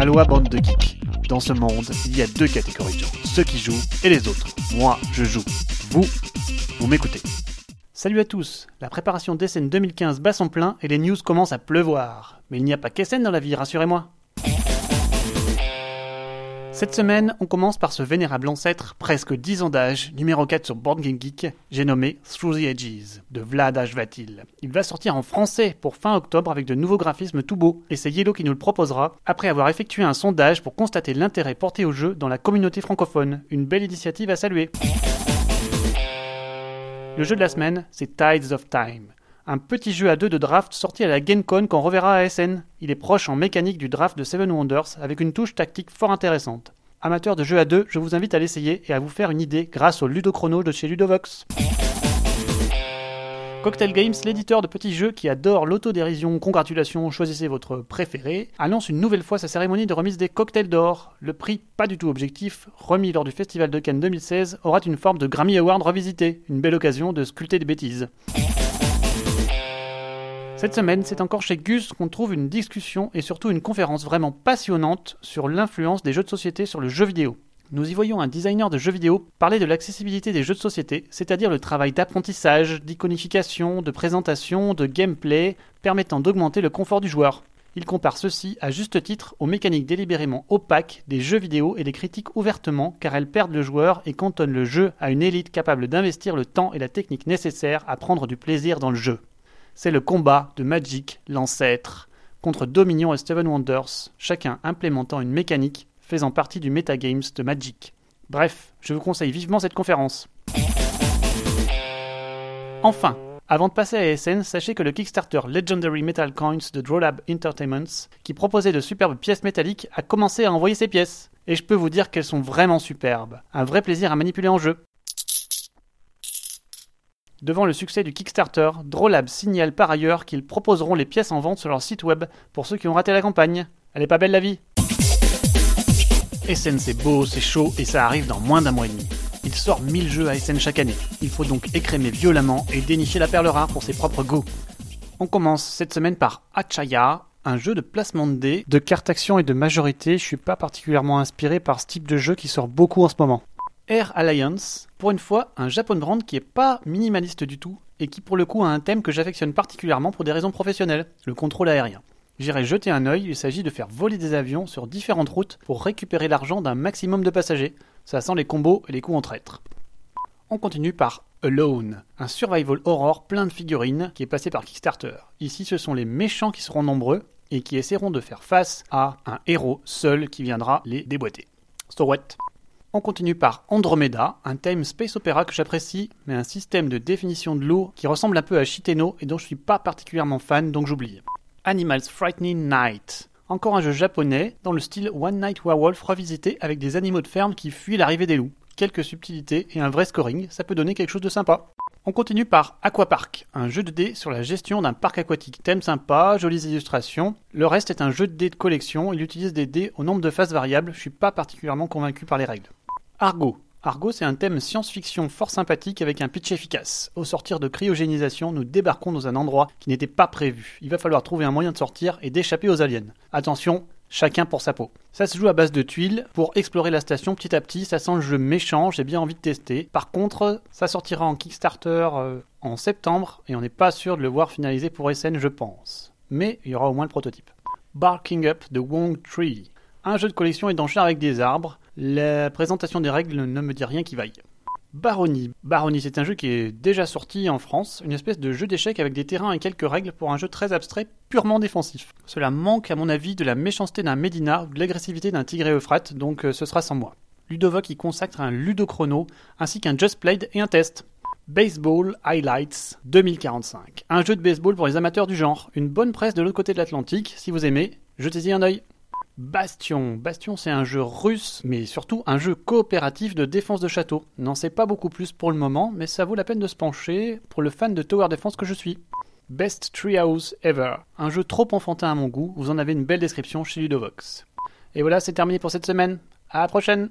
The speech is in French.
Aloha bande de geeks. Dans ce monde, il y a deux catégories de gens, ceux qui jouent et les autres. Moi, je joue. Vous, vous m'écoutez. Salut à tous. La préparation d'Essen 2015 bat son plein et les news commencent à pleuvoir. Mais il n'y a pas qu'Essen dans la vie, rassurez-moi. Cette semaine, on commence par ce vénérable ancêtre, presque 10 ans d'âge, numéro 4 sur Board Geek, j'ai nommé Through the Edges, de Vlad Ashvatil. Il va sortir en français pour fin octobre avec de nouveaux graphismes tout beaux, et c'est Yellow qui nous le proposera, après avoir effectué un sondage pour constater l'intérêt porté au jeu dans la communauté francophone. Une belle initiative à saluer. Le jeu de la semaine, c'est Tides of Time un petit jeu à deux de draft sorti à la GameCon qu'on reverra à SN. Il est proche en mécanique du draft de Seven Wonders avec une touche tactique fort intéressante. Amateur de jeux à deux, je vous invite à l'essayer et à vous faire une idée grâce au Ludochrono de chez Ludovox. Cocktail Games, l'éditeur de petits jeux qui adore l'autodérision, congratulations, choisissez votre préféré, annonce une nouvelle fois sa cérémonie de remise des cocktails d'or. Le prix, pas du tout objectif, remis lors du Festival de Cannes 2016, aura une forme de Grammy Award revisité, une belle occasion de sculpter des bêtises. Cette semaine, c'est encore chez Gus qu'on trouve une discussion et surtout une conférence vraiment passionnante sur l'influence des jeux de société sur le jeu vidéo. Nous y voyons un designer de jeux vidéo parler de l'accessibilité des jeux de société, c'est-à-dire le travail d'apprentissage, d'iconification, de présentation, de gameplay, permettant d'augmenter le confort du joueur. Il compare ceci à juste titre aux mécaniques délibérément opaques des jeux vidéo et les critiques ouvertement car elles perdent le joueur et cantonnent le jeu à une élite capable d'investir le temps et la technique nécessaires à prendre du plaisir dans le jeu c'est le combat de Magic, l'ancêtre, contre Dominion et Steven Wonders, chacun implémentant une mécanique faisant partie du metagames de Magic. Bref, je vous conseille vivement cette conférence. Enfin, avant de passer à SN, sachez que le Kickstarter Legendary Metal Coins de Drawlab Entertainments, qui proposait de superbes pièces métalliques, a commencé à envoyer ses pièces. Et je peux vous dire qu'elles sont vraiment superbes. Un vrai plaisir à manipuler en jeu. Devant le succès du Kickstarter, Drolab signale par ailleurs qu'ils proposeront les pièces en vente sur leur site web pour ceux qui ont raté la campagne. Elle est pas belle la vie? SN c'est beau, c'est chaud et ça arrive dans moins d'un mois et demi. Il sort 1000 jeux à SN chaque année. Il faut donc écrémer violemment et dénicher la perle rare pour ses propres goûts. On commence cette semaine par Achaya, un jeu de placement de dés, de cartes action et de majorité. Je suis pas particulièrement inspiré par ce type de jeu qui sort beaucoup en ce moment. Air Alliance, pour une fois, un Japon brand qui est pas minimaliste du tout et qui pour le coup a un thème que j'affectionne particulièrement pour des raisons professionnelles, le contrôle aérien. J'irai jeter un œil, il s'agit de faire voler des avions sur différentes routes pour récupérer l'argent d'un maximum de passagers. Ça sent les combos et les coups en traître. On continue par Alone, un survival horror plein de figurines qui est passé par Kickstarter. Ici, ce sont les méchants qui seront nombreux et qui essaieront de faire face à un héros seul qui viendra les déboîter. So what? On continue par Andromeda, un thème space opéra que j'apprécie, mais un système de définition de l'eau qui ressemble un peu à Shiteno et dont je suis pas particulièrement fan, donc j'oublie. Animals Frightening Night. Encore un jeu japonais, dans le style One Night Werewolf revisité avec des animaux de ferme qui fuient l'arrivée des loups. Quelques subtilités et un vrai scoring, ça peut donner quelque chose de sympa. On continue par Aquapark, un jeu de dés sur la gestion d'un parc aquatique. Thème sympa, jolies illustrations. Le reste est un jeu de dés de collection, il utilise des dés au nombre de faces variables, je suis pas particulièrement convaincu par les règles. Argo. Argo, c'est un thème science-fiction fort sympathique avec un pitch efficace. Au sortir de cryogénisation, nous débarquons dans un endroit qui n'était pas prévu. Il va falloir trouver un moyen de sortir et d'échapper aux aliens. Attention, chacun pour sa peau. Ça se joue à base de tuiles pour explorer la station petit à petit. Ça sent le jeu méchant, j'ai bien envie de tester. Par contre, ça sortira en Kickstarter euh, en septembre et on n'est pas sûr de le voir finalisé pour SN, je pense. Mais il y aura au moins le prototype. Barking Up de Wong Tree. Un jeu de collection et d'enchères avec des arbres. La présentation des règles ne me dit rien qui vaille. Baronie. Baronie, c'est un jeu qui est déjà sorti en France, une espèce de jeu d'échecs avec des terrains et quelques règles pour un jeu très abstrait, purement défensif. Cela manque à mon avis de la méchanceté d'un Médina ou de l'agressivité d'un Tigre Euphrate, donc euh, ce sera sans moi. Ludovoc y consacre un ludochrono, ainsi qu'un Just Played et un test. Baseball Highlights 2045. Un jeu de baseball pour les amateurs du genre. Une bonne presse de l'autre côté de l'Atlantique, si vous aimez, jetez-y un œil. Bastion. Bastion, c'est un jeu russe, mais surtout un jeu coopératif de défense de château. N'en sais pas beaucoup plus pour le moment, mais ça vaut la peine de se pencher pour le fan de Tower Defense que je suis. Best Treehouse Ever. Un jeu trop enfantin à mon goût, vous en avez une belle description chez Ludovox. Et voilà, c'est terminé pour cette semaine. À la prochaine!